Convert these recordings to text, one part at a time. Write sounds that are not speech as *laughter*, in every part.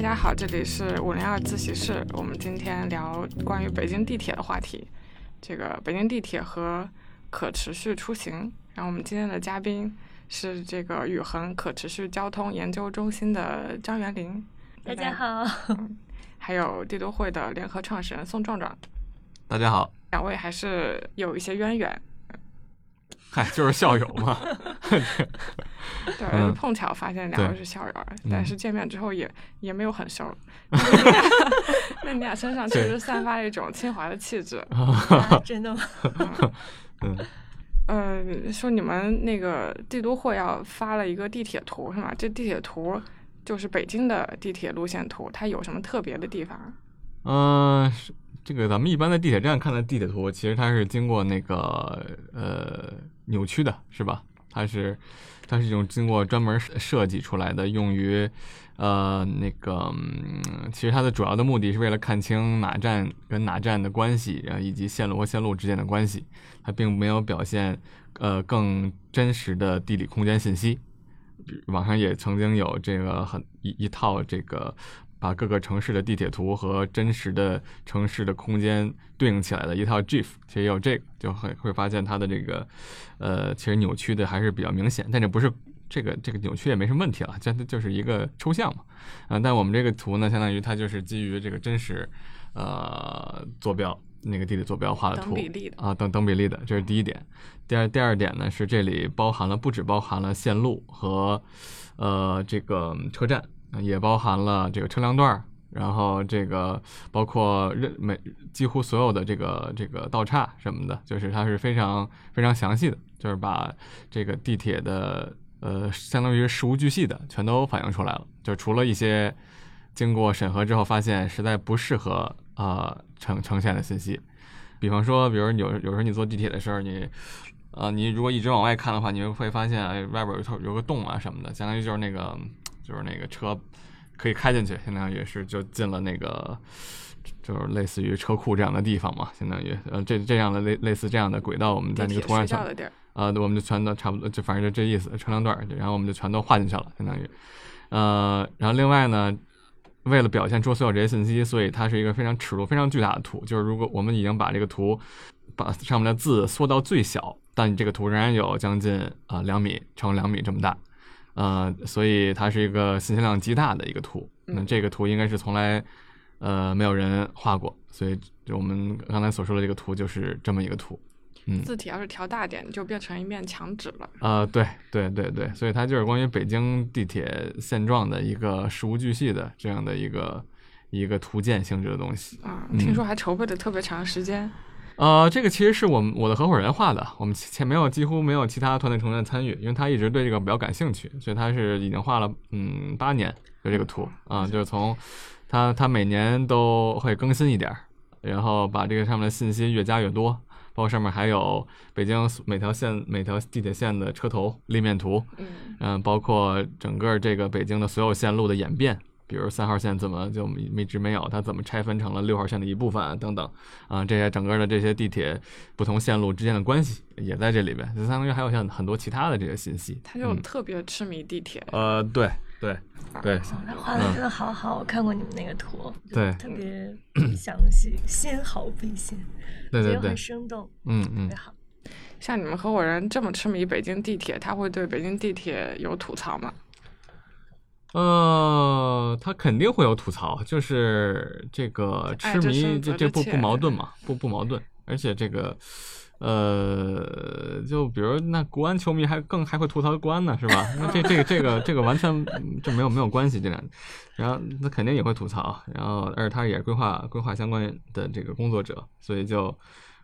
大家好，这里是五零二自习室。我们今天聊关于北京地铁的话题，这个北京地铁和可持续出行。然后我们今天的嘉宾是这个宇恒可持续交通研究中心的张元林，大家好，还有帝都会的联合创始人宋壮壮，大家好。两位还是有一些渊源，嗨，就是校友嘛。*laughs* 对，嗯碰巧发现两个是校友，嗯但是见面之后也也没有很熟。*laughs* 那你俩身上确实散发了一种清华的气质。*laughs* 啊真的吗？嗯，呃，说你们那个帝都会要发了一个地铁图是吗？这地铁图就是北京的地铁路线图，它有什么特别的地方？嗯，是这个咱们一般在地铁站看的地铁图，其实它是经过那个呃扭曲的，是吧？它是它是一种经过专门设计出来的，用于呃那个、嗯，其实它的主要的目的是为了看清哪站跟哪站的关系，然后以及线路和线路之间的关系，它并没有表现呃更真实的地理空间信息。网上也曾经有这个很一一套这个把各个城市的地铁图和真实的城市的空间对应起来的一套 GIF，其实也有这个，就会会发现它的这个呃，其实扭曲的还是比较明显，但这不是这个这个扭曲也没什么问题了，这就是一个抽象嘛，啊、但我们这个图呢，相当于它就是基于这个真实呃坐标那个地理坐标画的等图比例的啊，等等比例的，这是第一点。第二第二点呢是这里包含了不只包含了线路和呃这个车站，也包含了这个车辆段儿，然后这个包括任每几乎所有的这个这个道岔什么的，就是它是非常非常详细的，就是把这个地铁的呃相当于事无巨细的全都反映出来了，就除了一些经过审核之后发现实在不适合呃呈呈现的信息，比方说，比如有有时候你坐地铁的时候，你呃，你如果一直往外看的话，你会发现哎外边有头有个洞啊什么的，相当于就是那个就是那个车可以开进去，相当于是就进了那个就是类似于车库这样的地方嘛，相当于呃这这样的类类似这样的轨道，我们在那个图案上隧道的地儿，啊、我们就全都差不多，就反正就这意思，车辆段，然后我们就全都画进去了，相当于，呃，然后另外呢，为了表现出所有这些信息，所以它是一个非常尺度非常巨大的图，就是如果我们已经把这个图把上面的字缩到最小，但你这个图仍然有将近啊两、米乘两米这么大，呃，所以它是一个信息量极大的一个图。那嗯这个图应该是从来呃没有人画过，所以就我们刚才所说的这个图就是这么一个图。嗯，字体要是调大点，就变成一面墙纸了。啊、对对对对，所以它就是关于北京地铁现状的一个事无巨细的这样的一个一个图鉴性质的东西。啊、嗯听说还筹备了特别长时间。呃，这个其实是我们我的合伙人画的，我们前没有几乎没有其他团队成员参与，因为他一直对这个比较感兴趣，所以他是已经画了嗯八年就这个图啊、就是从他他每年都会更新一点儿，然后把这个上面的信息越加越多，包括上面还有北京每条线每条地铁线的车头立面图，嗯，嗯，包括整个这个北京的所有线路的演变，比如三号线怎么就一直没有，它怎么拆分成了六号线的一部分啊等等，啊，这些整个的这些地铁不同线路之间的关系也在这里边，就相当于还有像很多其他的这些信息。他就嗯特别痴迷地铁。呃，对对对哦，他画的真的好好，我看过你们那个图，对特别详细，纤毫毕现，对对很，生动，嗯嗯特别，好。像你们合伙人这么痴迷北京地铁，他会对北京地铁有吐槽吗？呃，他肯定会有吐槽，就是这个痴迷，这这不不矛盾嘛，不不矛盾，而且这个。呃，就比如那国安球迷还更还会吐槽国安呢，是吧？那这这个这个这个完全嗯这没有没有关系，这两，然后他肯定也会吐槽，然后而且他也是规划规划相关的这个工作者，所以就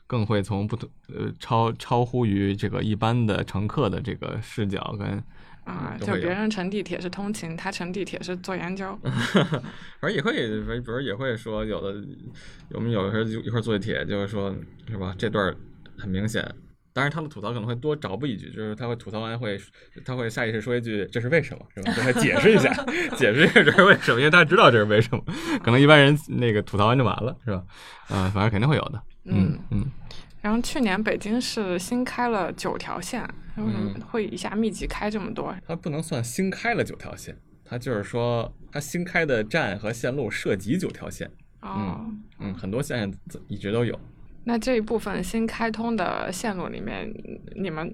更会从不同呃超超乎于这个一般的乘客的这个视角跟啊、就别人乘地铁是通勤，他乘地铁是做研究。反正也会，比如也会说，有的我们有的时候就一块儿坐地铁，就是说，是吧？这段儿很明显，当然他们吐槽可能会多找补一句，就是他会吐槽完会，他会下意识说一句“这是为什么”，是吧？就他解释一下，*laughs* 解释一下这是为什么，因为他知道这是为什么。可能一般人那个吐槽完就完了，是吧？啊、反正肯定会有的。嗯嗯然后去年北京市新开了九条线，为什么嗯会一下密集开这么多？它不能算新开了九条线，它就是说它新开的站和线路涉及九条线，哦，嗯，很多线一直都有。那这一部分新开通的线路里面，你们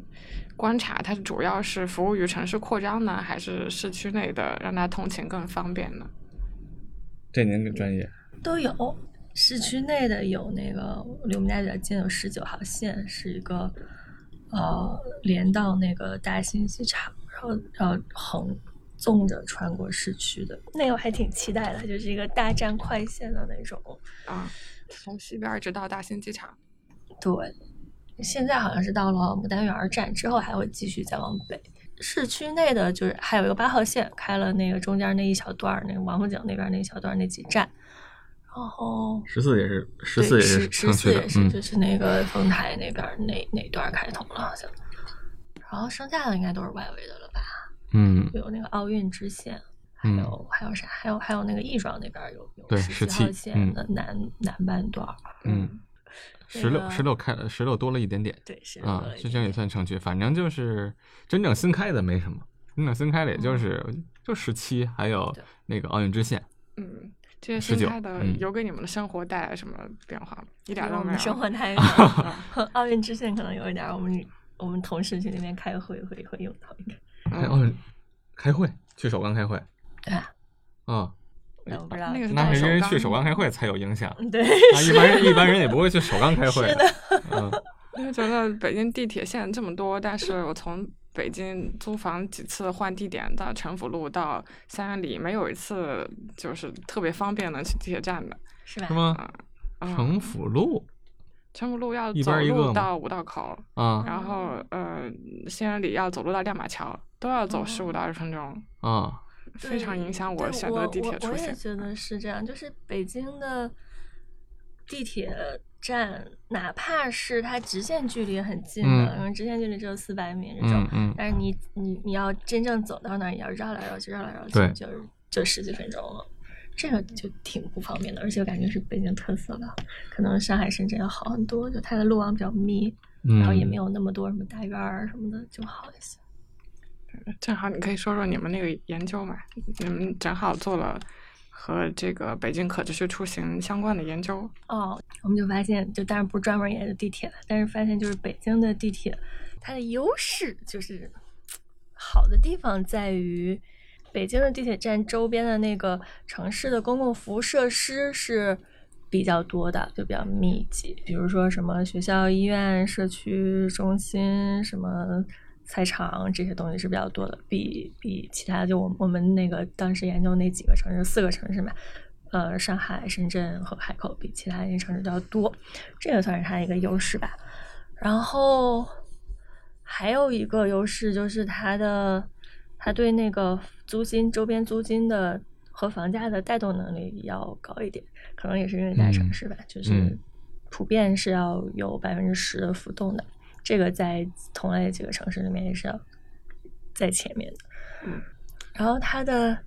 观察它主要是服务于城市扩张呢，还是市区内的让它通勤更方便呢？这您更专业。都有。市区内的有那个离我们家比较近，有十九号线，是一个呃连到那个大兴机场，然后然后横纵着穿过市区的，那个我还挺期待的，就是一个大站快线的那种。啊，从西边儿直到大兴机场。对，现在好像是到了牡丹园站之后，还会继续再往北。市区内的就是还有一个八号线，开了那个中间那一小段儿，那个王府井那边那一小段儿那几站，然后十四也是，十四也是十十城区的四也，是，嗯就是那个丰台那边儿那那段开通了，好像。然后剩下的应该都是外围的了吧？嗯有那个奥运支线，还嗯有、还有啥？还有还有那个亦庄那边有有对十17号线嗯的南、南半段。嗯，十六十六开十六多了一点点对，是啊，这这这也算城区，反正就是真正新开的没什么，真正新开的也就是就十七，还有那个奥运支线，嗯，这些新19开的嗯有给你们的生活带来什么变化吗？一点都没有。们生活太 *laughs* 奥运支线可能有一点儿，我们我们同事去那边开会会会用到应该。开奥运开会去首钢开会对啊，啊，但我不知道那个是那是因为去首首钢钢开会才有影响，嗯对，那一般人 *laughs* 一般人也不会去首钢开会是，*laughs* 嗯因为觉得北京地铁线这么多，但是我从北京租房几次换地点到城府路到三元里，没有一次就是特别方便能去地铁站的。是吧？是吗？嗯城府路城府路要走边儿一个吗路到五道口，啊然后呃，新源里要走路到亮马桥，都要走哦十五到二十分钟，啊，非常影响我选择地铁出行。我也觉得是这样，就是北京的地铁站，哪怕是它直线距离很近的，嗯因为直线距离只有四百米这种，嗯嗯但是你你你要真正走到那儿，也要绕来绕去，绕来绕去，就是就十几分钟了。这个就挺不方便的，而且我感觉是北京特色吧，可能上海、深圳要好很多，就它的路网比较密，嗯，然后也没有那么多什么大院儿什么的，就好一些。正好你可以说说你们那个研究嘛，你们正好做了和这个北京可持续出行相关的研究。哦，我们就发现，就当然不是专门研究地铁了，但是发现就是北京的地铁，它的优势就是好的地方在于，北京的地铁站周边的那个城市的公共服务设施是比较多的，就比较密集，比如说什么学校、医院、社区中心、什么菜场这些东西是比较多的，比比其他就我我们那个当时研究那几个城市，四个城市嘛，呃，上海、深圳和海口比其他那些城市都要多，这个算是它的一个优势吧。然后还有一个优势就是它的，它对那个租金周边租金的和房价的带动能力要高一点，可能也是因为大城市吧，就是嗯普遍是要有百分之十的浮动的，这个在同类几个城市里面也是要在前面的。嗯，然后它的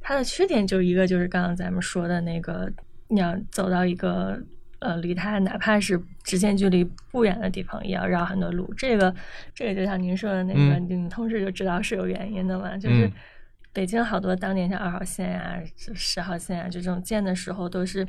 它的缺点就一个就是刚刚咱们说的那个，你要走到一个呃离它哪怕是直线距离不远的地方，也要绕很多路。这个这个就像您说的那个，嗯你同事就知道是有原因的嘛，就是嗯北京好多当年像二号线呀、十号线啊就这种建的时候都是。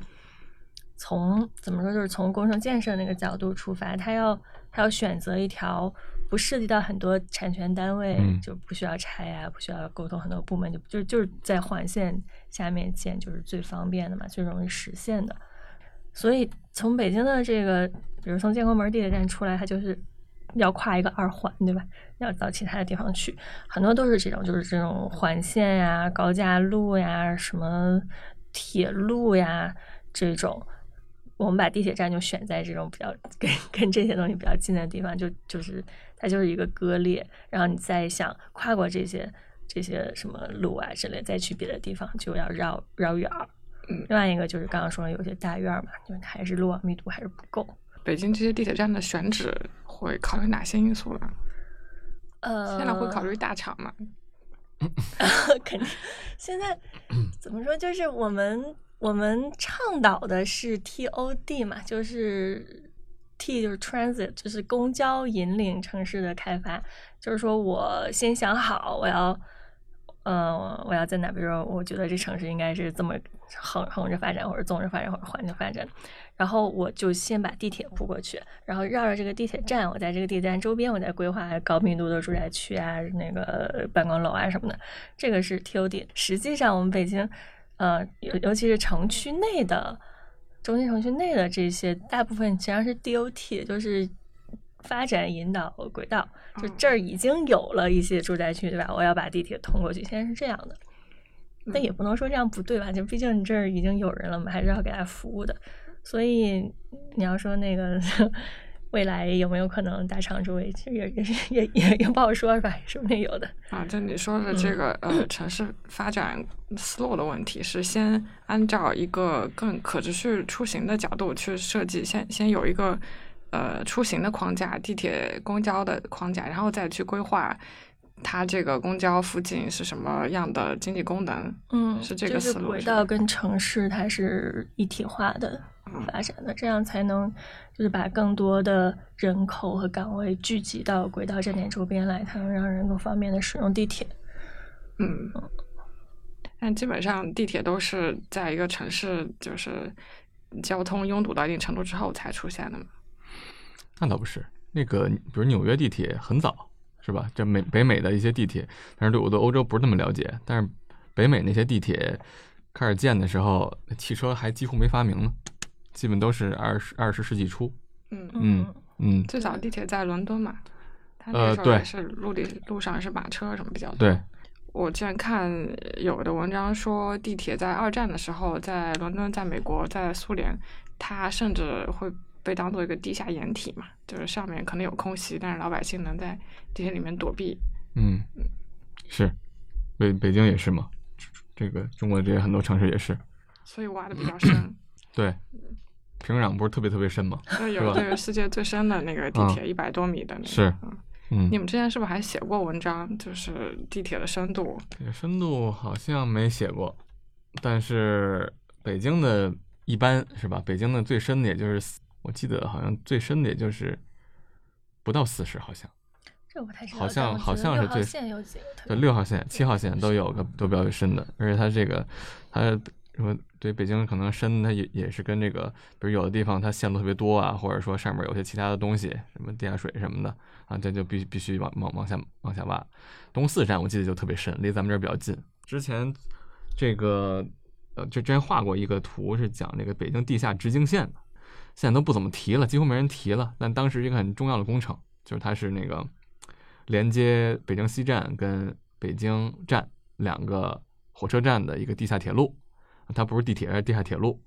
从怎么说，就是从工程建设那个角度出发，它要它要选择一条不涉及到很多产权单位，嗯就不需要拆啊，不需要沟通很多部门，就就就是在环线下面建，就是最方便的嘛，最容易实现的。所以从北京的这个，比如从建国门地铁站出来，它就是要跨一个二环，对吧？要到其他的地方去，很多都是这种，就是这种环线呀、高架路呀、什么铁路呀这种。我们把地铁站就选在这种比较跟跟这些东西比较近的地方，就就是它就是一个割裂，然后你再想跨过这些这些什么路啊之类，再去别的地方就要绕绕远儿。嗯另外一个就是刚刚说的有些大院儿嘛，就还是路网密度还是不够。北京这些地铁站的选址会考虑哪些因素呢？呃，现在会考虑大厂吗？*laughs* 肯定。现在怎么说？就是我们我们倡导的是 TOD 嘛，就是 T 就是 transit，就是公交引领城市的开发。就是说我先想好我要呃，我要在哪？比如说，我觉得这城市应该是这么横横着发展，或者纵着发展，或者环着发展。然后我就先把地铁铺过去，然后绕着这个地铁站，我在这个地铁站周边，我再规划高密度的住宅区啊，那个办公楼啊什么的。这个是 TOD。实际上，我们北京，呃，尤尤其是城区内的中心城区内的这些，大部分实际上是 DOT，就是发展引导轨道。就这儿已经有了一些住宅区，对吧？我要把地铁通过去，现在是这样的。但也不能说这样不对吧？就毕竟你这儿已经有人了嘛，还是要给他服务的。所以你要说那个未来有没有可能大厂周围，其实也也也也也不好说，是吧？说不定有的。啊，就你说的这个呃城市发展思路的问题，是先按照一个更可持续出行的角度去设计，先先有一个。呃，出行的框架，地铁、公交的框架，然后再去规划它这个公交附近是什么样的经济功能。嗯，是这个思路。轨道跟城市它是一体化的发展的，这样才能就是把更多的人口和岗位聚集到轨道站点周边来，才能让人更方便的使用地铁。嗯，但基本上地铁都是在一个城市就是交通拥堵到一定程度之后才出现的嘛。那倒不是，那个比如纽约地铁很早，是吧？这美北美的一些地铁，但是对我对欧洲不是那么了解。但是北美那些地铁开始建的时候，汽车还几乎没发明呢，基本都是二十二十世纪初。嗯嗯嗯。最早地铁在伦敦嘛，呃，对，是陆地路上是马车什么比较多。对，我之前看有的文章说，地铁在二战的时候，在伦敦、在美国、在苏联，它甚至会。被当做一个地下掩体嘛，就是上面可能有空隙，但是老百姓能在地铁里面躲避。嗯，是，北北京也是嘛，这个中国这些很多城市也是。所以挖的比较深。*clears throat* 对，平壤不是特别特别深吗？有这个世界最深的那个地铁，一百多米的那个。是，嗯。你们之前是不是还写过文章，就是地铁的深度？深度好像没写过，但是北京的一般是吧？北京的最深的也就是。我记得好像最深的也就是不到四十，好像。这不太知道。好像好像是最。对，六号线、七号线都有个都比较深的，而且它这个它什么对北京可能深，它也也是跟这个，比如有的地方它线路特别多啊，或者说上面有些其他的东西，什么地下水什么的啊，这就必必须往往往下往下挖。东四站我记得就特别深，离咱们这儿比较近。之前这个呃，就之前画过一个图，是讲这个北京地下直径线的。现在都不怎么提了，几乎没人提了。但当时一个很重要的工程，就是它是那个连接北京西站跟北京站两个火车站的一个地下铁路，它不是地铁，是地下铁路。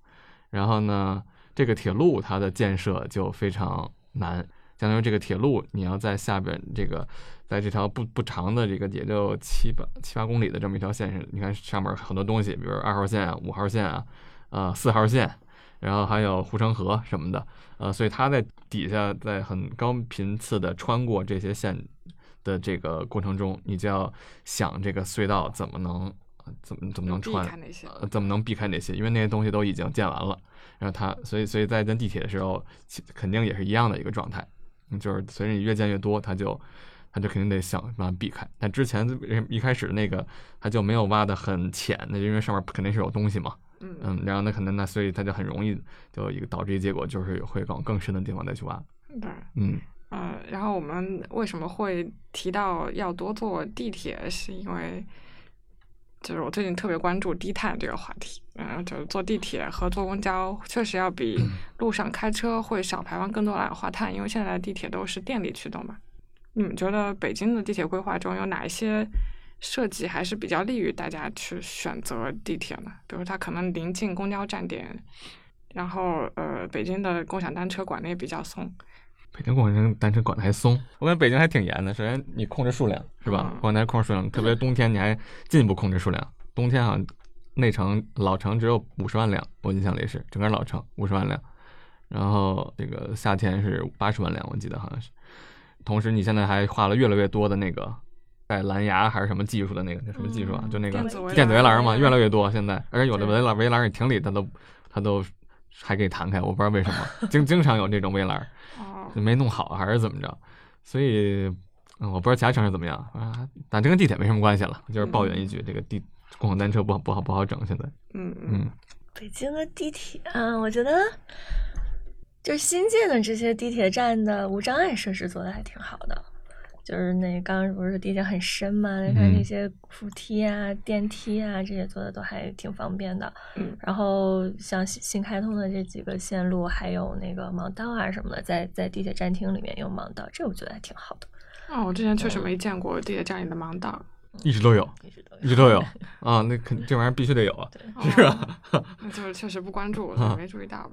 然后呢，这个铁路它的建设就非常难，相当于这个铁路你要在下边这个，在这条不不长的这个也就七八七八公里的这么一条线上，你看上面很多东西，比如二号线、五号线啊、呃四号线。然后还有护城河什么的，呃，所以它在底下，在很高频次的穿过这些线的这个过程中，你就要想这个隧道怎么能怎么怎么能穿，呃，怎么能避开那些，因为那些东西都已经建完了。然后它，所以所以在跟地铁的时候，肯定也是一样的一个状态，就是随着你越建越多，它就它就肯定得想办法避开。但之前一开始那个它就没有挖的很浅，那就因为上面肯定是有东西嘛。嗯然后那可能那所以它就很容易就一个导致一结果就是会往更深的地方再去挖。对，嗯呃，然后我们为什么会提到要多坐地铁，是因为就是我最近特别关注低碳这个话题，嗯，就是坐地铁和坐公交确实要比路上开车会少排放更多二氧化碳，因为现在的地铁都是电力驱动嘛。你们觉得北京的地铁规划中有哪一些？设计还是比较利于大家去选择地铁的，比如它可能临近公交站点，然后呃，北京的共享单车管的也比较松。北京共享单车管的还松，我感觉北京还挺严的。首先你控制数量是吧？共享单车控制数量，特别冬天你还进一步控制数量。冬天好像内城老城只有五十万辆，我印象里是整个老城五十万辆，然后这个夏天是八十万辆，我记得好像是。同时你现在还画了越来越多的那个。带蓝牙还是什么技术的那个那什么技术啊？就那个电子围栏嘛，越来越多。现在，而且有的围栏围栏你停里，它都它都还可以弹开，我不知道为什么，经经常有这种围栏，没弄好还是怎么着？所以嗯，我不知道其他城市怎么样啊，但这跟地铁没什么关系了，就是抱怨一句，这个地共享单车不好不好不好整，现在，嗯嗯嗯北京的地铁啊，我觉得就是新建的这些地铁站的无障碍设施做的还挺好的。就是那刚刚不是地铁很深嘛，你看嗯那些扶梯啊、电梯啊，这些做的都还挺方便的。嗯然后像新新开通的这几个线路，还有那个盲道啊什么的，在在地铁站厅里面有盲道，这我觉得还挺好的。哦，我之前确实没见过地铁站里的盲道，一直都有，一直都一直都有啊，那肯这玩意儿必须得有啊。是吧，那就是确实不关注，我没注意到吧？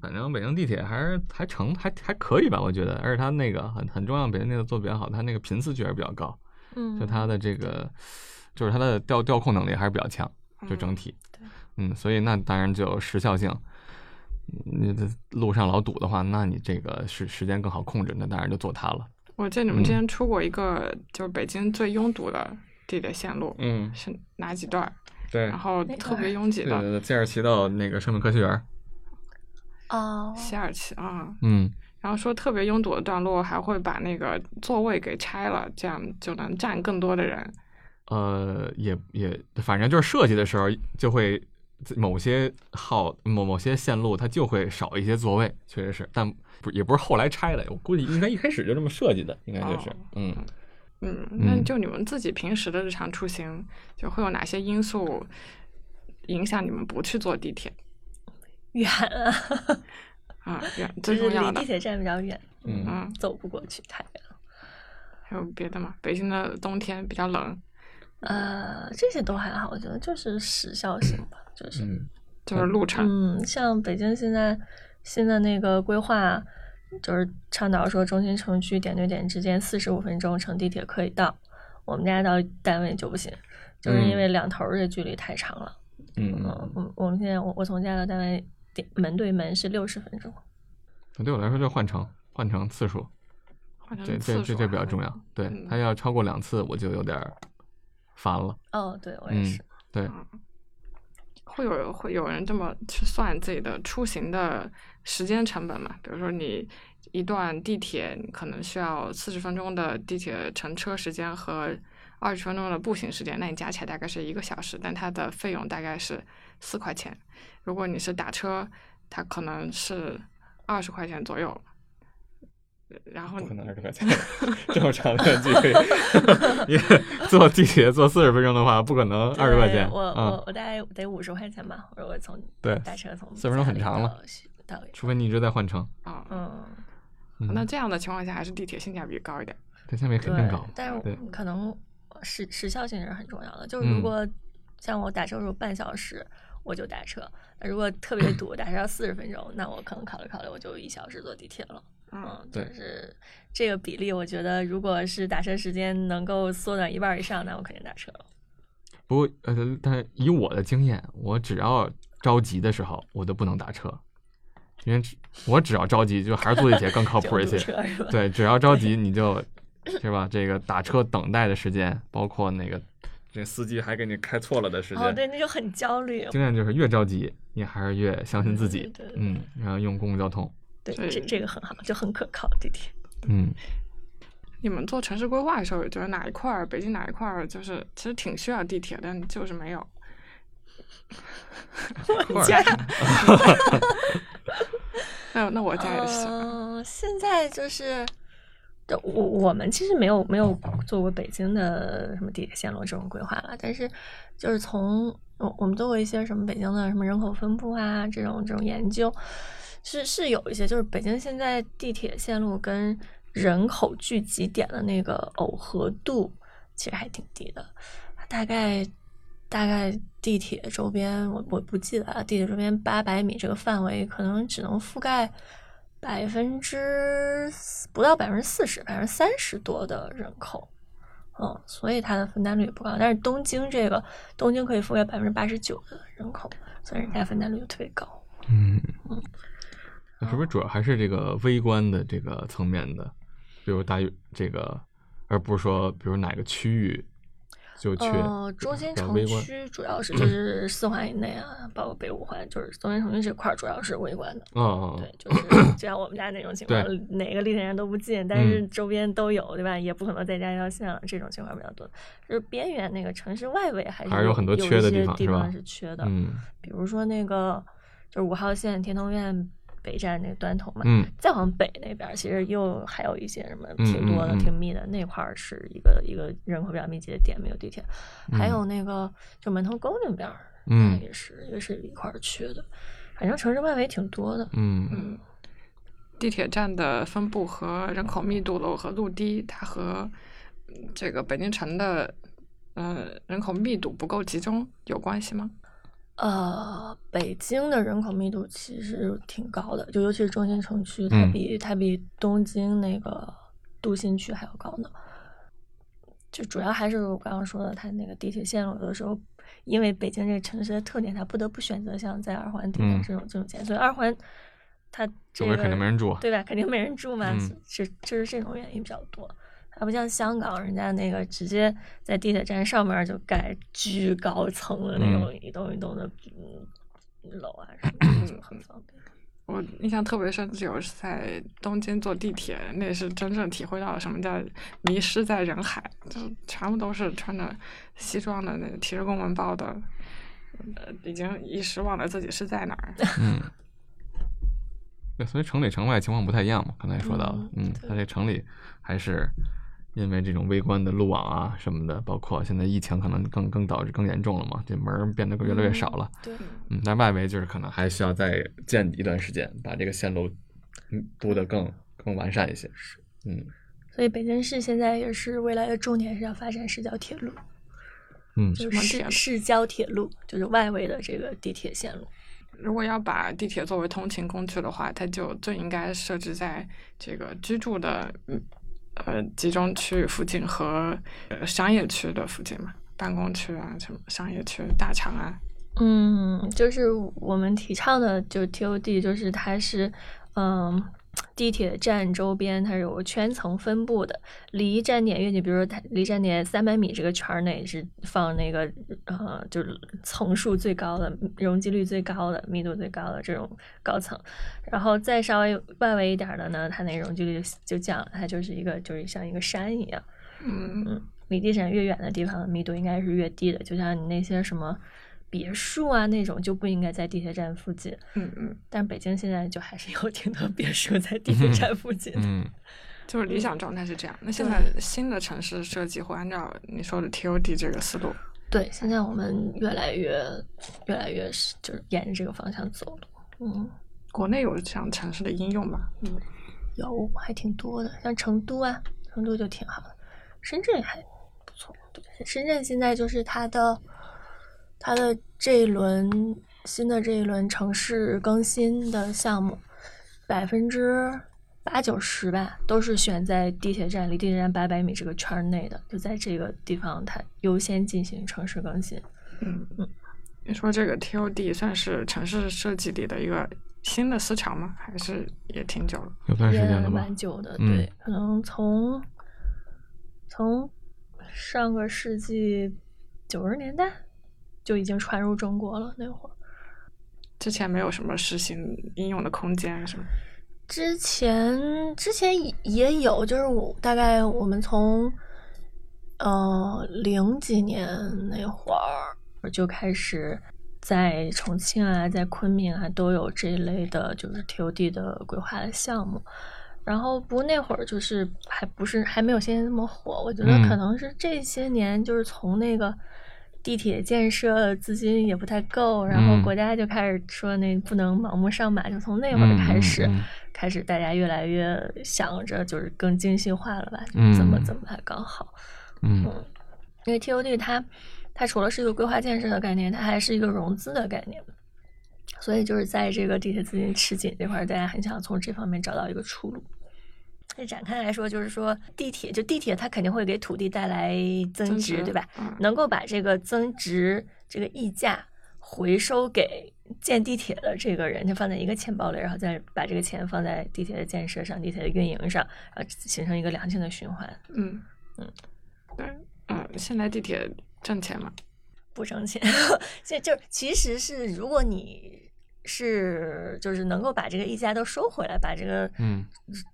反正北京地铁还是还成还还可以吧，我觉得，而且它那个很很重要，北京那个做得比较好，它那个频次确实比较高，嗯，就它的这个就是它的调调控能力还是比较强，就整体对，嗯，所以那当然就有时效性。你的路上老堵的话，那你这个时时间更好控制，那当然就坐它了。我记得你们之嗯前出过一个，就是北京最拥堵的地铁线路嗯，是哪几段儿？对。然后特别拥挤的对，接着骑到那个生命科学园，哦，西二旗啊，嗯，然后说特别拥堵的段落还会把那个座位给拆了，这样就能站更多的人。呃，也也，反正就是设计的时候就会某些号某某些线路它就会少一些座位，确实是，但不也不是后来拆的，我估计应该一开始就这么设计的，应该就是哦，嗯。嗯，那嗯就你们自己平时的日常出行，就会有哪些因素影响你们不去坐地铁远啊，啊？远 *laughs* 就是最重要的离地，铁站比较远，嗯嗯，走不过去，太远了。还有别的吗？北京的冬天比较冷，呃，这些都还好，我觉得就是时效性吧，就是嗯就是路程，嗯，像北京现在新的那个规划，就是倡导说中心城区点对点之间四十五分钟乘地铁可以到，我们家到单位就不行，就是因为两头儿这距离太长了。嗯我我们现在我我从家到单位点门对门是六十分钟。嗯对我来说就换乘换乘次数，这换乘次这这这比较重要。对嗯，它要超过两次，我就有点儿烦了。哦，对我也嗯是。对，会有会有人这么去算自己的出行的时间成本嘛？比如说你一段地铁，你可能需要四十分钟的地铁乘车时间和二十分钟的步行时间，那你加起来大概是一个小时，但它的费用大概是四块钱。如果你是打车，它可能是二十块钱左右。然后不可能二十块钱，*laughs* 这么长的距离，你坐地铁坐四十分钟的话，不可能二十块钱。我我嗯，我大概得五十块钱吧，或者我从对打车从四十分钟很长了到除非你一直在换乘，啊，嗯，嗯那这样的情况下，还是地铁性价比高一点。性价比肯定高。，但是可能时时效性是很重要的。就是嗯如果像我打车时候半小时，我就打车；那如果特别堵，*clears throat* 打车要四十分钟，那我可能考虑考虑，我就一小时坐地铁了。嗯，嗯，对就是这个比例，我觉得如果是打车时间能够缩短一半儿以上，那我肯定打车了。不过呃，但是以我的经验，我只要着急的时候，我都不能打车，因为只我只要着急，就还是坐地铁更靠 *laughs* 谱一些。对，只要着急你就，是吧？这个打车等待的时间，包括那个这司机还给你开错了的时间，哦，对，那就很焦虑。经验就是越着急，你还是越相信自己对对对，嗯，然后用公共交通，对，这这个很好，就很可靠。地铁嗯，你们做城市规划的时候，觉得哪一块儿，北京哪一块儿，就是其实挺需要地铁，但就是没有。*laughs* 我家 *laughs* *laughs* 那那我家也是，嗯，现在就是，对我我们其实没有没有做过北京的什么地铁线路这种规划了，但是就是从我我们做过一些什么北京的什么人口分布啊这种这种研究，是是有一些就是北京现在地铁线路跟人口聚集点的那个耦合度其实还挺低的，大概大概地铁周边我我不记得了，地铁周边八百米这个范围可能只能覆盖百分之不到百分之四十，百分之三十多的人口。嗯，所以它的分担率也不高。但是东京这个，东京可以覆盖百分之八十九的人口，所以人家分担率就特别高。嗯，那是不是主要还是这个微观的这个层面的，比如大于这个，而不是说比如哪个区域呃，中心城区主要是就是四环以内啊，包括北五环，就是中心城区这块儿主要是微观的。嗯嗯对嗯，，就是 *coughs* 就像我们家那种情况，哪个地铁站都不近，但是嗯周边都有，对吧？也不可能再加一条线了，这种情况比较多。就是边缘那个城市外围还是有还是有很多缺的地地方是吧是缺的，嗯比如说那个就是五号线天通苑北站那个端头嘛，嗯再往北那边儿，其实又还有一些什么嗯挺多的、嗯嗯挺密的，那块儿是一个一个人口比较密集的点，没有地铁。还有那个就门头沟那边儿，嗯也是也是一块儿缺的。反正城市外围挺多的。嗯嗯，地铁站的分布和人口密度、楼和路低，它和嗯这个北京城的呃人口密度不够集中有关系吗？呃，北京的人口密度其实挺高的，就尤其是中心城区，它嗯比、它比东京那个都心区还要高呢。就主要还是我刚刚说的，它那个地铁线路有的时候，因为北京这个城市的特点，它不得不选择像在二环地嗯铁这种、这种线，所以二环它这围肯定没人住对吧？肯定没人住嘛，嗯是就是这种原因比较多。它不像香港，人家那个直接在地铁站上面就盖巨高层的那种一栋一栋的嗯楼啊什么的，就很方便。*clears throat* 我印象特别深，就是在东京坐地铁，那是真正体会到了什么叫迷失在人海，就全部都是穿着西装的，那个提着公文包的，呃，已经一时忘了自己是在哪儿。嗯。对，所以城里城外情况不太一样嘛，刚才说到了，嗯它这城里还是因为这种微观的路网啊什么的，包括现在疫情可能更更导致更严重了嘛，这门儿变得越来越少了，对，嗯，但外围就是可能还需要再建一段时间，把这个线路嗯布得更更完善一些，嗯所以北京市现在也是未来的重点是要发展市郊铁路，嗯就是市市郊铁路，就是外围的这个地铁线路。如果要把地铁作为通勤工具的话，它就最应该设置在这个居住的嗯呃集中区附近和呃商业区的附近嘛，办公区啊，什么商业区、大厂啊。嗯，就是我们提倡的，就 TOD，就是它是，嗯，地铁站周边它是有个圈层分布的，离站点越近，比如说它离站点三百米这个圈儿内是放那个呃，就是层数最高的、容积率最高的、密度最高的这种高层，然后再稍微外围一点儿的呢，它那个容积率就就降了，它就是一个就是像一个山一样。嗯离地铁站越远的地方，密度应该是越低的。就像你那些什么别墅啊那种，就不应该在地铁站附近。嗯嗯，但北京现在就还是有挺多别墅在地铁站附近的。嗯就是理想状态是这样。那现在新的城市设计会按照你说的 TOD 这个思路。对，现在我们越来越越来越是就是沿着这个方向走了。嗯，国内有这样城市的应用吗？嗯有还挺多的，像成都啊，成都就挺好的，深圳还不错。对，深圳现在就是它的它的这一轮新的这一轮城市更新的项目，百分之八九十吧，都是选在地铁站离地铁站八百米这个圈儿内的，就在这个地方它优先进行城市更新。嗯嗯，你说这个 TOD 算是城市设计里的一个新的思潮吗？还是也挺久了？有段时也间了吧蛮？久的，嗯对，可能从从上个世纪九十年代就已经传入中国了。那会儿之前没有什么实行应用的空间是吗？之前之前也也有，就是我大概我们从呃零几年那会儿就开始。在重庆啊，在昆明啊，都有这一类的，就是 TOD 的规划的项目。然后不过那会儿就是还不是还没有现在那么火，我觉得嗯可能是这些年就是从那个地铁建设资金也不太够，然后嗯国家就开始说那不能盲目上马，就从那会儿开始、开始大家越来越想着就是更精细化了吧，嗯怎么怎么才刚好。嗯因为 TOD 它它除了是一个规划建设的概念，它还是一个融资的概念。所以就是在这个地铁资金吃紧这块儿，大家很想从这方面找到一个出路。那展开来说，就是说地铁就地铁，它肯定会给土地带来增增值，对吧？嗯能够把这个增值这个溢价回收给建地铁的这个人，就放在一个钱包里，然后再把这个钱放在地铁的建设上、地铁的运营上，然后形成一个良性的循环。嗯嗯，对，嗯，现在地铁挣钱吗？不挣钱，*laughs* 这就其实是如果你是就是能够把这个溢价都收回来，把这个嗯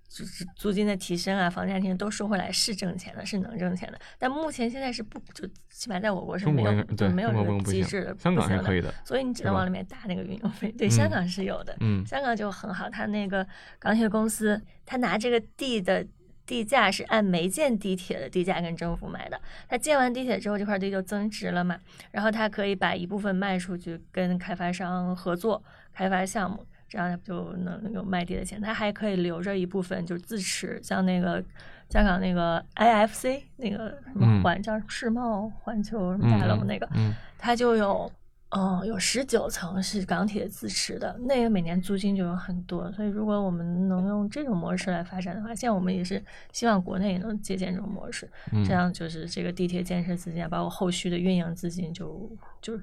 就是租金的提升啊、房价提升都收回来是挣钱的，是能挣钱的。但目前现在是不就起码在我国是没有对没有这个机制的，香港。是可以的，所以你只能往里面搭那个运用费。对，嗯香港是有的，嗯香港就很好，他那个港铁公司，他拿这个地的地价是按没建地铁的地价跟政府买的。他建完地铁之后，这块地就增值了嘛，然后他可以把一部分卖出去，跟开发商合作开发项目，这样就能有卖地的钱？他还可以留着一部分就是自持，像那个香港那个 IFC 那个什嗯么环、叫世贸环球什么大楼那个，嗯它就有，哦，有十九层是港铁自持的，那个每年租金就有很多，所以如果我们能用这种模式来发展的话，现在我们也是希望国内也能借鉴这种模式，嗯，这样就是这个地铁建设资金啊，包括后续的运营资金就就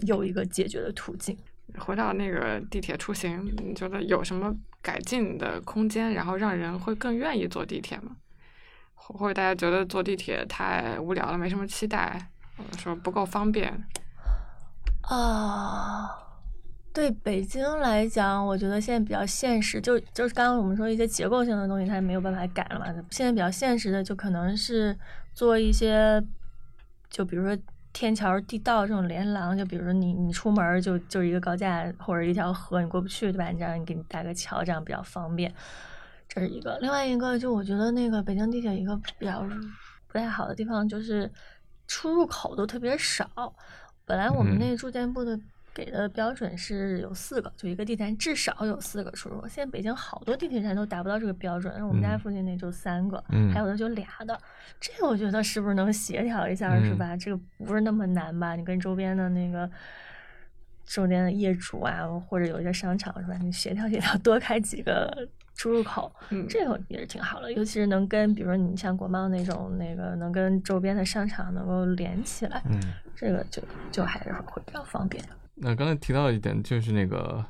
有一个解决的途径。回到那个地铁出行，你觉得有什么改进的空间，然后让人会更愿意坐地铁吗？或或者大家觉得坐地铁太无聊了，没什么期待，或者说不够方便？啊，对北京来讲，我觉得现在比较现实，就就是刚刚我们说一些结构性的东西，它没有办法改了嘛。现在比较现实的，就可能是做一些，就比如说天桥、地道这种连廊，就比如说你你出门就就是一个高架或者一条河，你过不去，对吧？你这样你给你搭个桥，这样比较方便。这是一个，另外一个就我觉得那个北京地铁一个比较不太好的地方就是出入口都特别少。本来我们嗯那个住建部的给的标准是有四个，就一个地站至少有四个出入口。现在北京好多地铁站都达不到这个标准，我们家嗯附近那就三个，嗯还有的就俩的。这个我觉得是不是能协调一下，是嗯吧？这个不是那么难吧？你跟周边的那个。周边的业主啊，或者有一些商场是吧？你协调协调，多开几个出入口，嗯，这个也是挺好的，尤其是能跟，比如说你像国贸那种那个，能跟周边的商场能够连起来，嗯。这个就就还是会比较方便。那刚才提到一点，就是那个，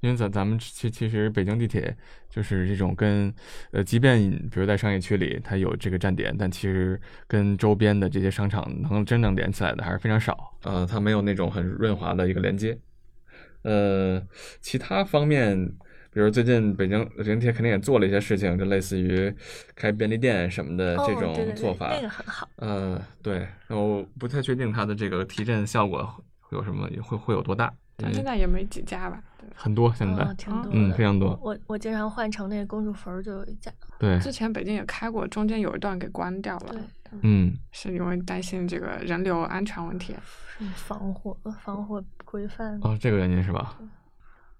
因为咱咱们其其实北京地铁就是这种跟呃，即便比如在商业区里它有这个站点，但其实跟周边的这些商场能真正连起来的还是非常少。呃，它没有那种很润滑的一个连接。呃，其他方面，比如最近北京地铁肯定也做了一些事情，就类似于开便利店什么的这哦对对对种做法。那个很好。呃，对，我不太确定它的这个提振效果会有什么，会会有多大。但现嗯在也没几家吧？很多现在，哦，挺多，嗯，非常多。我我经常换乘那个公主坟儿就有一家，对，之前北京也开过，中间有一段给关掉了对，嗯，是因为担心这个人流安全问题。防火防火规范。哦，这个原因是吧？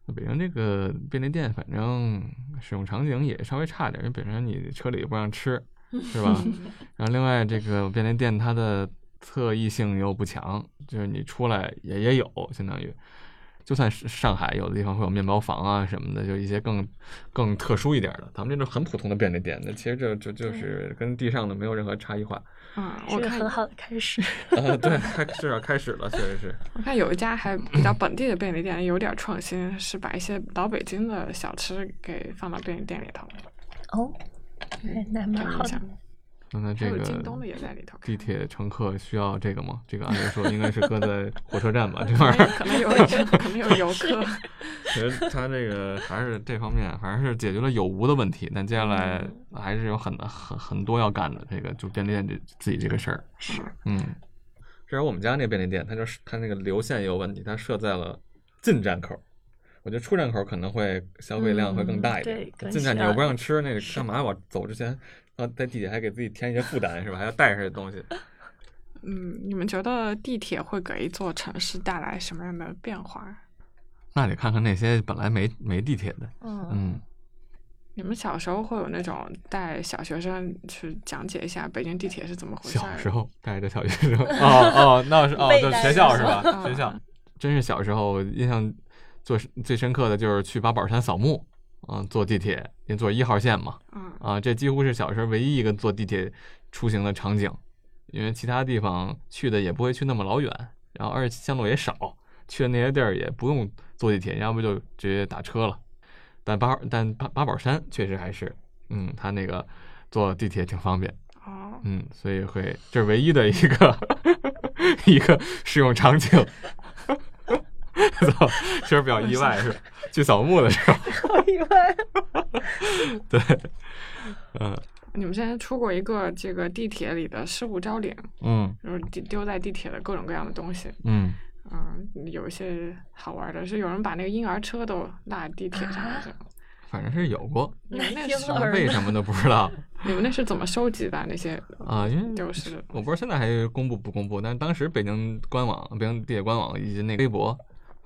那北京这个便利店，反正使用场景也稍微差点，因为本身你车里不让吃，*laughs* 是吧？然后另外这个便利店它的特异性又不强，就是你出来也也有，相当于。就算是上海有的地方会有面包房啊什么的，就一些更更特殊一点的，咱们这种很普通的便利店，那其实这就就是跟地上的没有任何差异化。嗯，是我看个很好的开始。*laughs* 啊，对，开至少开始了，确实是。我看有一家还比较本地的便利店，有点创新，是把一些老北京的小吃给放到便利店里头，哦，哎那蛮好的刚才这个京东的也在里头。地铁乘客需要这个吗？这个按理说应该是搁在火车站吧，*laughs* 这可玩意儿。可能有 *laughs* 可能有游客。其实他这个还是这方面，反正是解决了有无的问题，但接下来还是有很很很多要干的。这个就便利店这自己这个事儿，是嗯，至少我们家那便利店，它就是它那个流线也有问题，它设在了进站口。我觉得出站口可能会消费量会更大一点，进站你要又不让吃，那个干嘛？我走之前，啊，在地铁还给自己添一些负担是吧？还要带上这东西。*laughs* 嗯，你们觉得地铁会给一座城市带来什么样的变化？那得看看那些本来没没地铁的，嗯嗯，你们小时候会有那种带小学生去讲解一下北京地铁是怎么回事？小时候带着小学生，哦哦，那是哦，就学校是吧？嗯学校真是小时候印象最最深刻的就是去八宝山扫墓，啊，坐地铁，因为坐一号线嘛，嗯啊，这几乎是小时候唯一一个坐地铁出行的场景，因为其他地方去的也不会去那么老远，然后而且线路也少，去的那些地儿也不用坐地铁，要不就直接打车了。但八但八八宝山确实还是，嗯，它那个坐地铁挺方便。哦，嗯，所以会这是唯一的一个 *laughs* 一个适用场景。操，确实比较意外，是吧？*laughs* 去扫墓的时候，好意外。对，嗯。你们之前出过一个这个地铁里的失物招领，嗯。就是丢丢在地铁的各种各样的东西。嗯，嗯，有一些好玩的是，有人把那个婴儿车都落在地铁上了反正是有过，你们那婴是但儿呢为什么都不知道你们那是怎么收集的？那些啊，因为丢失的？我不知道现在还公布不公布，但是当时北京官网、北京地铁官网以及那个微博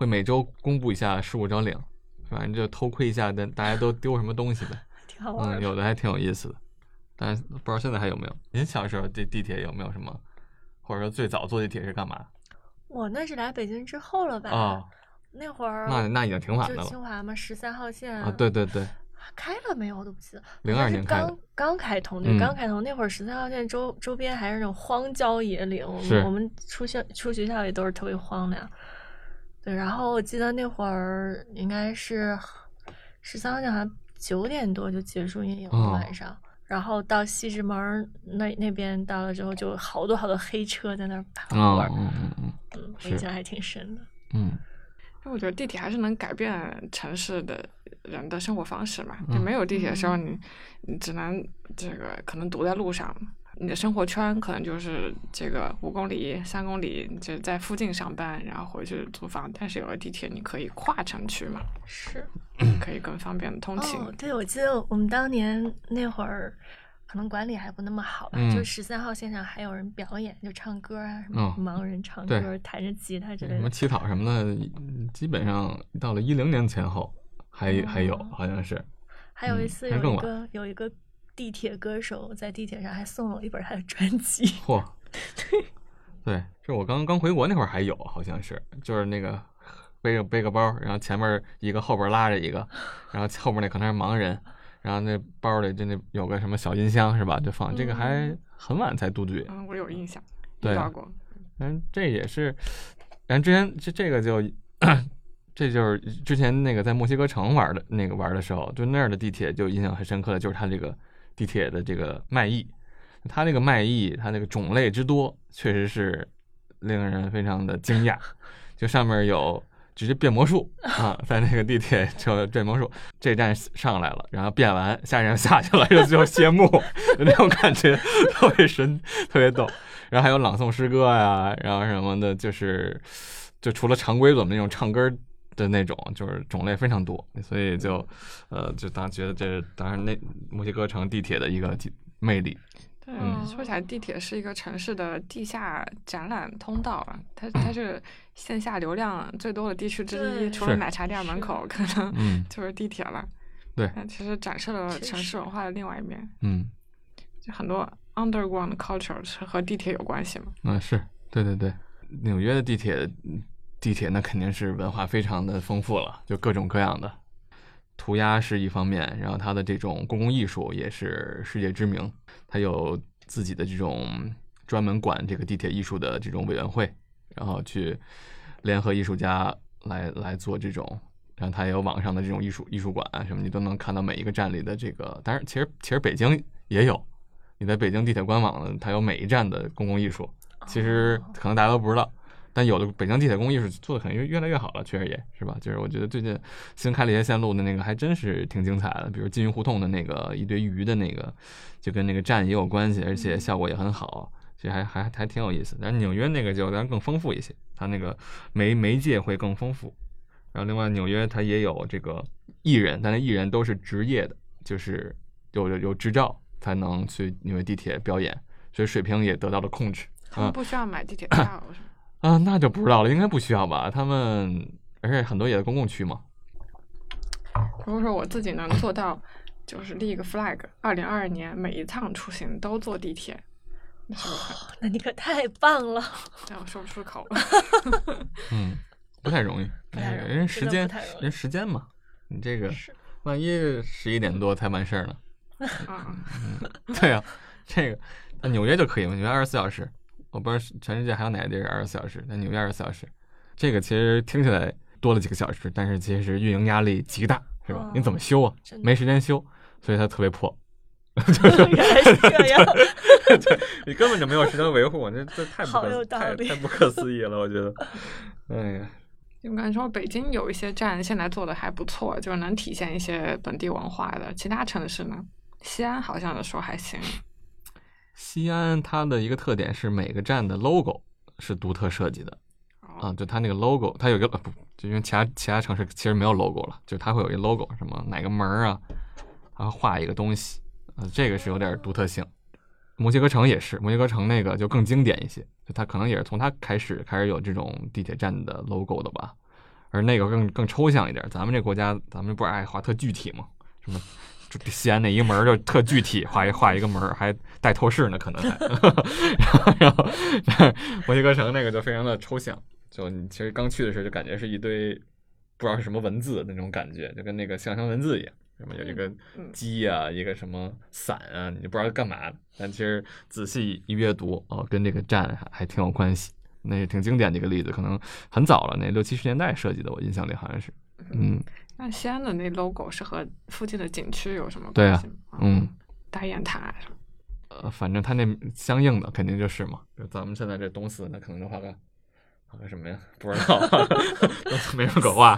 会每周公布一下十五张领，反正就偷窥一下，大大家都丢什么东西呗。*laughs* 嗯，挺好玩的。有的还挺有意思的，但是不知道现在还有没有。您小时候这地铁有没有什么，或者说最早坐地铁是干嘛？我那是来北京之后了吧？哦，那会儿那那已经挺晚了清华嘛，十三号线啊！对对对，开了没有？我都不记得。02好像是年开刚刚开通，对，嗯刚开通那会儿，十三号线周周边还是那种荒郊野岭，我们我们出校出学校也都是特别荒凉。对，然后我记得那会儿应该是十三号线，好像九点多就结束运营了哦晚上。然后到西直门那那边到了之后，就好多好多黑车在那儿跑嗯玩，嗯嗯嗯印象还挺深的。嗯因为我觉得地铁还是能改变城市的人的生活方式嘛。就嗯没有地铁的时候，你你只能这个可能堵在路上，你的生活圈可能就是这个五公里、三公里，就在附近上班，然后回去租房。但是有了地铁，你可以跨城区嘛，是。可以更方便的通勤。哦，对，我记得我们当年那会儿，可能管理还不那么好吧，嗯就十三号线上还有人表演，就唱歌啊，什哦么盲人唱对歌、弹着吉他之类的什么。乞讨什么的，基本上到了一零年前后还还有哦，好像是。还有一嗯次有一个有一个地铁歌手在地铁上还送了我一本他的专辑。嚯，对，这我刚刚回国那会儿还有，好像是，就是那个背个背个包，然后前面一个，后边拉着一个，然后后面那可能是盲人，然后那包里就那有个什么小音箱是吧？就放这个还嗯很晚才杜绝，嗯，我有印象，对遇到过。嗯，这也是，然后之前这这个就。这就是之前那个在墨西哥城玩的那个玩的时候，就那儿的地铁就印象很深刻的，就是它这个地铁的这个卖艺，它那个卖艺，它那个种类之多，确实是令人非常的惊讶。就上面有直接变魔术啊，在那个地铁就变魔术，这站上来了，然后变完，下一站下去了，就最后谢幕，那种感觉特别神，特别逗。然后还有朗诵诗歌呀，然后什么的，就是就除了常规我们那种唱歌的那种，就是种类非常多，所以就呃，就当觉得这是当然那墨西哥城地铁的一个魅力。对，嗯说起来，地铁是一个城市的地下展览通道啊，它它 *clears throat* 是线下流量最多的地区之一，除了奶茶店门口，可能嗯 *laughs* 就是地铁了。对但其实展示了城市文化的另外一面，嗯就很多 underground culture 是和地铁有关系嘛。嗯，是对对对，纽约的地铁地铁那肯定是文化非常的丰富了，就各种各样的。涂鸦是一方面，然后它的这种公共艺术也是世界知名，它有自己的这种专门管这个地铁艺术的这种委员会，然后去联合艺术家来来做这种，然后它也有网上的这种艺术艺术馆啊什么，你都能看到每一个站里的这个。当然，其实其实北京也有，你在北京地铁官网呢，它有每一站的公共艺术，其实哦可能大家都不知道。但有的北京地铁公共艺术做的可能越越来越好了，确实也是吧。就是我觉得最近新开了一些线路的那个还真是挺精彩的，比如金鱼胡同的那个一堆鱼的那个，就跟那个站也有关系，而且效果也很好，其实还还还挺有意思。但是纽约那个就当然更丰富一些，它那个媒媒介会更丰富。然后另外纽约它也有这个艺人，但是艺人都是职业的，就是有有有执照才能去纽约地铁表演，所以水平也得到了控制。他们不需要买地铁票？啊，那就不知道了，应该不需要吧？他们而且很多也在公共区嘛。如果说我自己能做到，就是立一个 flag，二零二二年每一趟出行都坐地铁，那是不是很？那你可太棒了，但我说不出口。*laughs* 嗯，不太容易，人时间人时间嘛，你这个万一十一点多才完事儿呢？啊，对啊、这个那纽约就可以嘛，纽约二十四小时，我不知道全世界还有哪个地儿是二十四小时，但纽约二十四小时，这个其实听起来多了几个小时，但是其实运营压力极大，是吧？你怎么修啊没时间修，所以它特别破。*laughs* 就是原来是这样。*laughs* 对 *laughs* 你根本就没有时间维护，这这太不好有可太道理太不可思议了，我觉得。哎呀，我感觉说北京有一些站现在做的还不错，就是能体现一些本地文化的。其他城市呢？西安好像说还行。西安它的一个特点是每个站的 logo 是独特设计的啊，哦，就它那个 logo，它有一个呃不，就因为其他其他城市其实没有 logo 了，就它会有一个 logo，什么哪个门儿啊，然后画一个东西，啊，这个是有点独特性。墨西哥城也是，墨西哥城那个就更经典一些，就它可能也是从它开始开始有这种地铁站的 logo 的吧，而那个更更抽象一点。咱们这国家，咱们不是爱画特具体吗？什么就西安那一门儿就特具体，画一画一个门儿，还带透视呢，可能还。*laughs* 然后，墨西哥城那个就非常的抽象，就你其实刚去的时候就感觉是一堆不知道是什么文字那种感觉，就跟那个象形文字一样。什么有一个嗯鸡呀、一个什么伞啊，你就不知道干嘛的。但其实仔细一阅读，哦，跟这个站还还挺有关系。那也挺经典的一个例子，可能很早了，那六七十年代设计的，我印象里好像是。嗯那西安的那 logo 是和附近的景区有什么对啊关系吗？嗯，大雁塔什么？呃，反正它那相应的肯定就是嘛。就咱们现在这东四，那可能就画个画个什么呀？不知道，*laughs* 东四没人可画。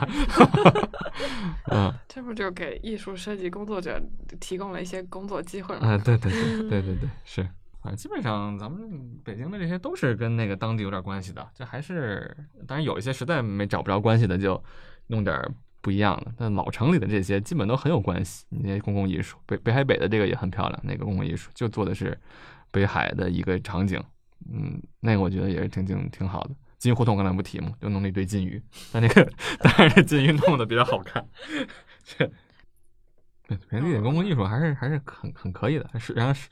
嗯这不就给艺术设计工作者提供了一些工作机会啊，吗？对对对嗯对对对，是。反正基本上咱们北京的这些都是跟那个当地有点关系的，这还是当然有一些实在没找不着关系的，就弄点儿不一样的。但老城里的这些基本都很有关系。那些公共艺术，北北海北的这个也很漂亮，那个公共艺术就做的是北海的一个场景，嗯，那个我觉得也是挺挺挺好的。金鱼胡同刚才不提嘛，就弄了一堆金鱼，但那个但是这金鱼弄的比较好看。这对北京地铁公共艺术还是还是很很可以的，是然后是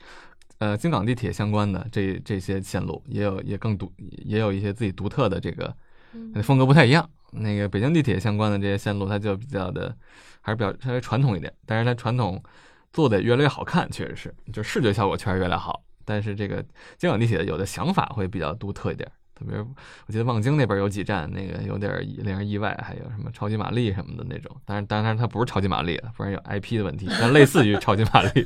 呃京港地铁相关的这这些线路也有也更独也有一些自己独特的这个嗯风格不太一样。那个北京地铁相关的这些线路，它就比较的还是比较稍微传统一点，但是它传统做的越来越好看，确实是，就视觉效果确实越来越好。但是这个京港地铁有的想法会比较独特一点，特别我记得望京那边有几站那个有点令人意外，还有什么超级玛丽什么的那种，但是当然它不是超级玛丽了，不然有 IP 的问题，但类似于超级玛丽。*laughs*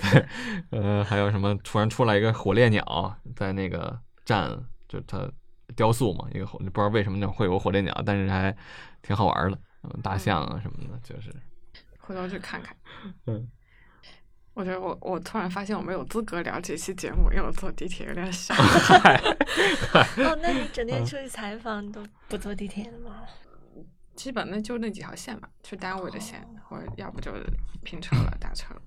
对，呃，还有什么突然出来一个火烈鸟在那个站，就它雕塑嘛，一个火，不知道为什么那会有个火烈鸟，但是还挺好玩的，嗯大象啊什么的，就是，回头去看看。嗯，我觉得我我突然发现我没有资格聊这期节目，因为我坐地铁有点傻。*laughs* 哦，那你整天出去采访，都不坐地铁的吗？基本那就那几条线嘛，去单位的线，或者要不就拼车了、打车了。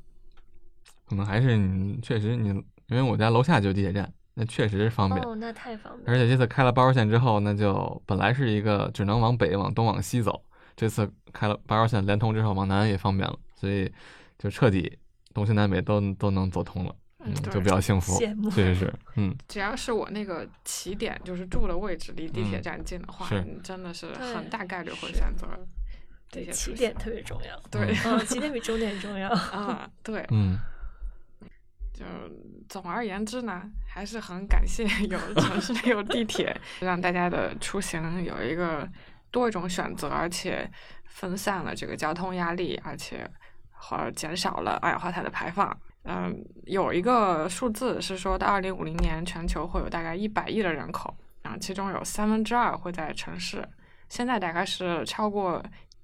可能还是你确实你，因为我家楼下就地铁站，那确实是方便。哦，那太方便。而且这次开了八号线之后，那就本来是一个只能往北、往东、往西走，这次开了八号线连通之后，往南也方便了，所以就彻底东西南北都都能走通了，嗯，就比较幸福，羡慕确实是，嗯，只要是我那个起点，就是住的位置离地铁嗯站近的话，是你真的是很大概率会选择地对，铁出起点。特别重要。对嗯，起点比终点重要。*laughs* 啊，对，嗯，就总而言之呢，还是很感谢有 *laughs* 城市里有地铁，让大家的出行有一个多一种选择，而且分散了这个交通压力，而且和减少了二氧化碳的排放。嗯，有一个数字是说，到二零五零年，全球会有大概一百亿的人口，啊，其中有三分之二会在城市，现在大概是超过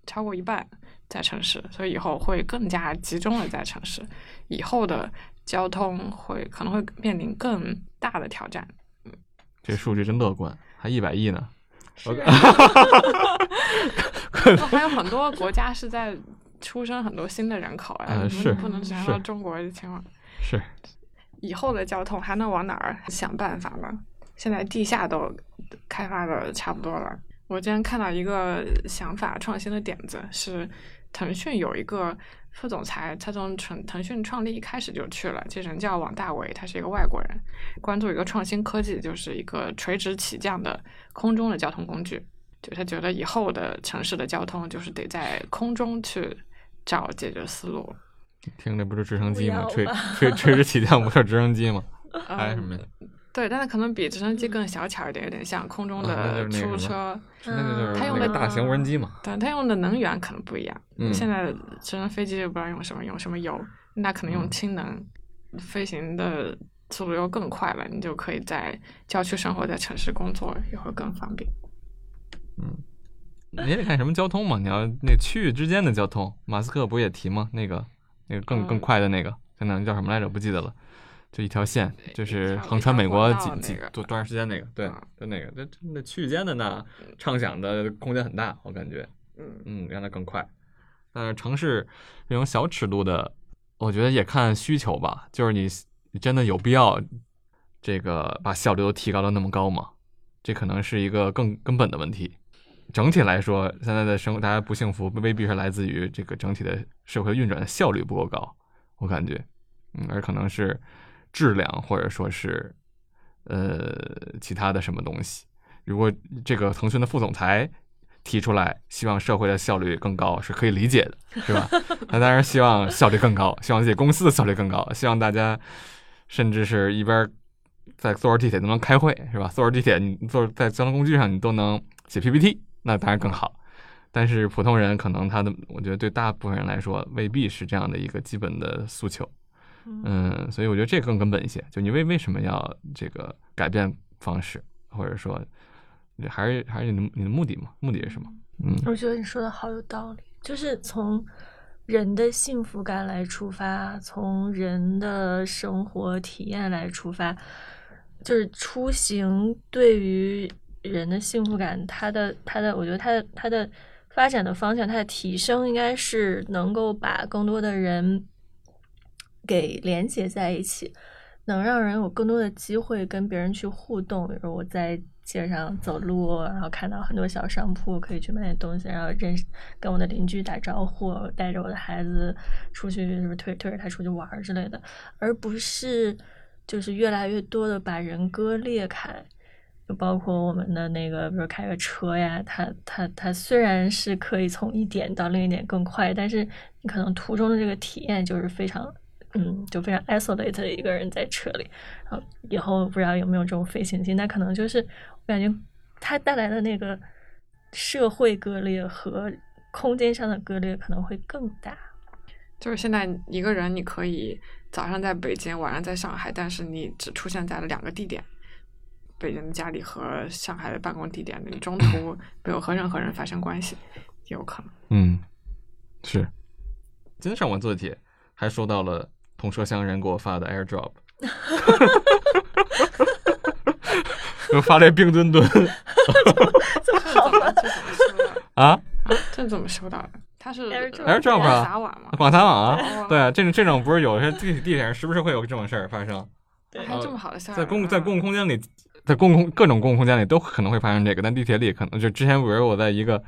超过一半在城市，所以以后会更加集中的在城市。以后的交通会可能会面临更大的挑战。这数据真乐观，还一百亿呢，*laughs* 哦还有很多国家是在出生很多新的人口，哎，不呃是不能只看是到中国的情况。是，以后的交通还能往哪儿想办法呢？现在地下都开发的差不多了。我今天看到一个想法创新的点子，是腾讯有一个副总裁，他从腾腾讯创立一开始就去了，这人叫王大为，他是一个外国人，关注一个创新科技，就是一个垂直起降的空中的交通工具。就他觉得以后的城市的交通就是得在空中去找解决思路。听着不是直升机吗？垂垂垂直起降不是直升机吗？还嗯有什么呀？对，但它可能比直升机更小巧一点，有点像空中的出租车。那个就是它用的大型无人机嘛。对它用的能源可能不一样。嗯现在直升飞机就不知道用什么，用什么油，那可能用嗯氢能，飞行的速度又更快了，你就可以在郊区生活，在城市工作也会更方便。嗯你也得看什么交通嘛，你要那区域之间的交通，马斯克不也提吗？那个那个更更嗯快的那个，现在叫什么来着？不记得了。就一条线，就是横穿美国几几多多长时间那个，对嗯，就那个，这这那区域间的呢，畅想的空间很大，我感觉，嗯，嗯，让它更快。但是城市这种小尺度的，我觉得也看需求吧，就是你你真的有必要这个把效率都提高到那么高吗？这可能是一个更根本的问题。整体来说，现在的生活大家不幸福，未必是来自于这个整体的社会运转的效率不够高，我感觉，嗯，而可能是质量或者说是呃其他的什么东西。如果这个腾讯的副总裁提出来，希望社会的效率更高，是可以理解的，是吧？*laughs* 那当然希望效率更高，希望自己公司的效率更高，希望大家甚至是一边在坐着地铁都能开会，是吧？坐着地铁你坐在交通工具上你都能写 PPT，那当然更好。但是普通人可能他的，我觉得对大部分人来说未必是这样的一个基本的诉求。嗯，所以我觉得这个更根本一些。就你为为什么要这个改变方式，或者说还是还是你的你的目的嘛？目的是什么？嗯我觉得你说的好有道理，就是从人的幸福感来出发，从人的生活体验来出发，就是出行对于人的幸福感，它的它的，我觉得它的它的发展的方向，它的提升应该是能够把更多的人给连接在一起，能让人有更多的机会跟别人去互动。比如我在街上走路，然后看到很多小商铺，可以去买点东西，然后认识跟我的邻居打招呼，带着我的孩子出去，就是推推着他出去玩之类的，而不是就是越来越多的把人割裂开。就包括我们的那个，比如开个车呀，它它它虽然是可以从一点到另一点更快，但是你可能途中的这个体验就是非常，嗯，就非常 isolate 的一个人在车里。然后以后不知道有没有这种飞行器，那可能就是我感觉它带来的那个社会割裂和空间上的割裂可能会更大。就是现在一个人，你可以早上在北京，晚上在上海，但是你只出现在了两个地点，北京的家里和上海的办公地点，你中途 *laughs* 没有和任何人发生关系，有可能。嗯，是。今天上午坐地铁还说到了同车厢人给我发的 AirDrop，给我发了冰墩墩这怎么这怎么收到的？啊这怎么收到的？他是 AirDrop 啊撒网吗？广撒网啊，哦对啊，这种这种不是有些地铁地铁上时不时会有这种事儿发生，还有这么好的效率？在公在公共空间里，在公共各种公共空间里都可能会发生这个，但地铁里可能就之前比如我在一个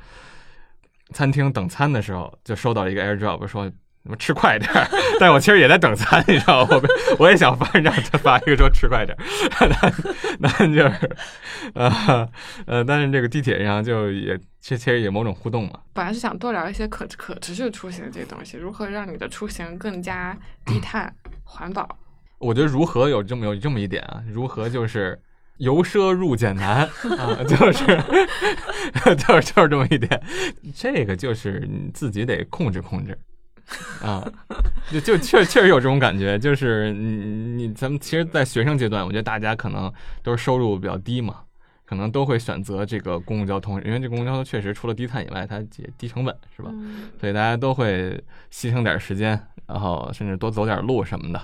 餐厅等餐的时候，就收到一个 AirDrop 说。什么吃快点儿？但我其实也在等餐，你知道吗？我我也想发 *laughs* 让他发一个说吃快点儿，那 *laughs* 那就是呃呃，但是这个地铁上就也其其实也某种互动嘛。本来是想多聊一些可可持续出行这些东西，如何让你的出行更加低碳环保。我觉得如何有这么有这么一点啊？如何就是由奢入俭难啊，*laughs* 就是就是就是这么一点，这个就是你自己得控制控制 *laughs* 啊，就就确确实有这种感觉，就是你你咱们其实，在学生阶段，我觉得大家可能都是收入比较低嘛。可能都会选择这个公共交通，因为这公共交通确实除了低碳以外，它也低成本，是吧？嗯所以大家都会牺牲点时间，然后甚至多走点路什么的。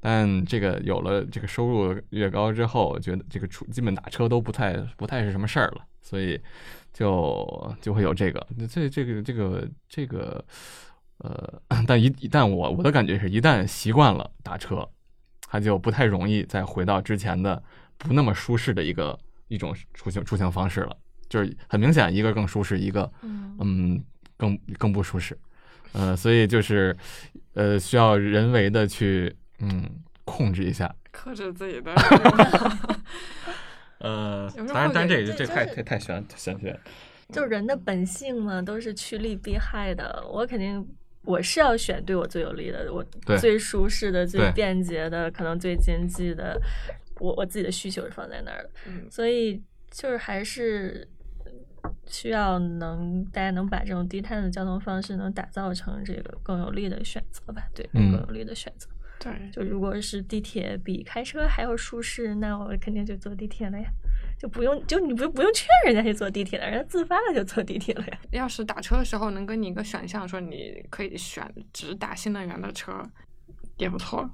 但这个有了这个收入越高之后，我觉得这个出基本打车都不太不太是什么事儿了，所以就就会有这个这这个这个这个呃，但一一旦我我的感觉是一旦习惯了打车，他就不太容易再回到之前的不那么舒适的一个一种出行出行方式了，就是很明显一个更舒适，一个嗯嗯，更更不舒适，呃，所以就是呃，需要人为的去嗯控制一下，克制自己的 *laughs* 呃当然，会当然这这就是这太太太玄玄学。了，就是人的本性嘛，都是趋利避害的。我肯定我是要选对我最有利的，我最舒适的、最便捷的，可能最经济的。我我自己的需求是放在那儿的，嗯所以就是还是需要能大家能把这种低碳的交通方式能打造成这个更有利的选择吧，对，嗯更有利的选择。对，就如果是地铁比开车还要舒适，那我肯定就坐地铁了呀，就不用就你不不用劝人家去坐地铁了，人家自发的就坐地铁了呀。要是打车的时候能给你一个选项，说你可以选只打新能源的车，也不错。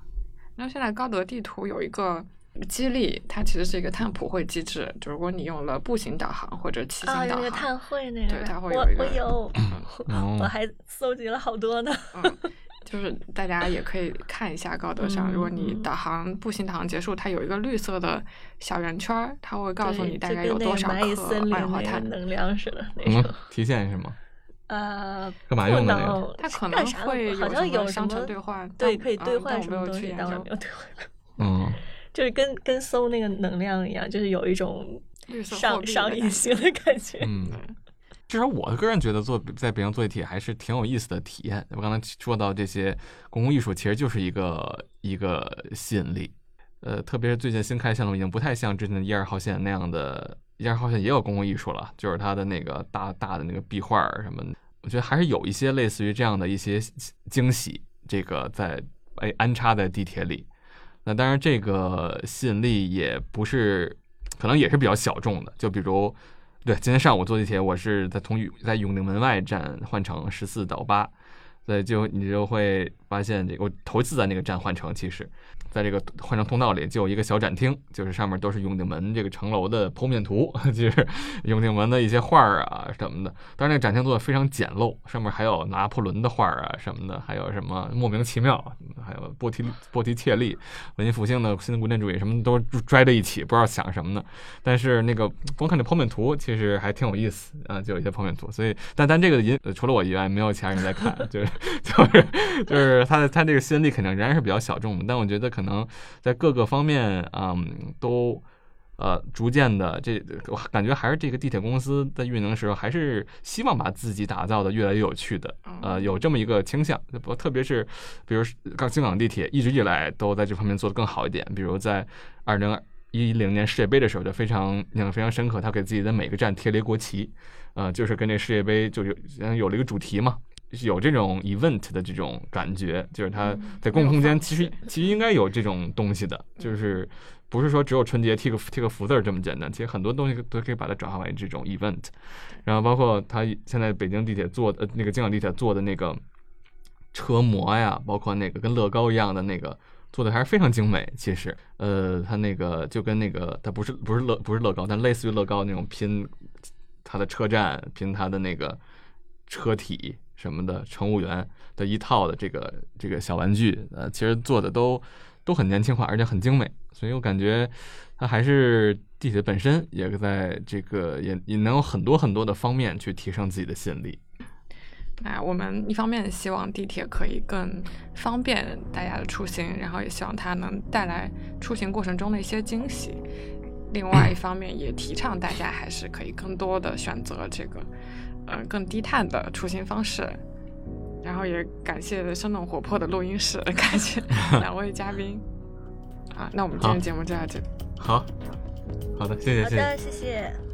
然后现在高德地图有一个激励，它其实是一个碳普惠机制，就如果你用了步行导航或者骑行导航，那个碳汇那个对它会有一个我有，哦我还搜集了好多呢。嗯，就是大家也可以看一下高德上，如果你嗯导航步行导航结束，它有一个绿色的小圆圈儿，它会告诉你大概有多少克二氧化碳。能量似的那什种。么提现是吗？呃，干嘛不用的那个？能它可能会好像有什么商城兑换对，可以兑换什么东西，没有去研究但我没有兑换。*laughs* 嗯，*laughs* 就是跟跟搜那个能量一样，就是有一种上上瘾性的感觉。嗯，至少我个人觉得做在北京坐地铁还是挺有意思的体验。我刚才说到这些公共艺术，其实就是一个一个吸引力。呃，特别是最近新开线路已经不太像之前的一二号线那样的，一二号线也有公共艺术了，就是它的那个大大的那个壁画什么的，我觉得还是有一些类似于这样的一些惊喜，这个在哎安插在地铁里。那当然，这个吸引力也不是，可能也是比较小众的。就比如，对，今天上午坐地铁，我是在从永在永定门外站换乘十四到八，所以，就你就会发现这个，我头一次在那个站换乘，其实。在这个换乘通道里就有一个小展厅，就是上面都是永定门这个城楼的剖面图，*laughs* 就是永定门的一些画儿啊什么的。但是，那个展厅做的非常简陋，上面还有拿破仑的画儿啊什么的，还有什么莫名其妙，还有波提波提切利、文艺复兴的新古典主义什么都拽在一起，不知道想什么呢。但是那个光看这剖面图，其实还挺有意思啊，就有一些剖面图。所以，但但这个引除了我以外，没有其他人在看，*laughs* 就是就是就是他的他这个吸引力肯定仍然是比较小众的，但我觉得可能在各个方面，嗯，都。呃，逐渐的，这我感觉还是这个地铁公司在运营的时候，还是希望把自己打造的越来越有趣的，呃，有这么一个倾向。不，特别是比如港京港地铁一直以来都在这方面做得更好一点，比如在二零一零年世界杯的时候就非常印象非常深刻，他给自己的每个站贴了一国旗，呃，就是跟这世界杯就有有了一个主题嘛。有这种 event 的这种感觉，就是它在公共空间其实其实应该有这种东西的，就是不是说只有春节贴个贴个福字儿这么简单，其实很多东西都可以把它转化为这种 event。然后包括它现在北京地铁做的呃那个京港地铁做的那个车模呀，包括那个跟乐高一样的那个做的还是非常精美。其实，呃，它那个就跟那个它不是不是乐不是乐高，但类似于乐高那种拼它的车站，拼它的那个车体。什么的乘务员的一套的这个这个小玩具，呃，其实做的都都很年轻化，而且很精美，所以我感觉它还是地铁本身也在这个也也能有很多很多的方面去提升自己的吸引力。那我们一方面希望地铁可以更方便大家的出行，然后也希望它能带来出行过程中的一些惊喜。另外一方面也提倡大家还是可以更多的选择这个。呃，更低碳的出行方式，然后也感谢生动活泼的录音室，*laughs* 感谢 *laughs* 两位嘉宾。啊，那我们今天节目就到这里。好，好的，谢谢，谢谢。好的，谢谢。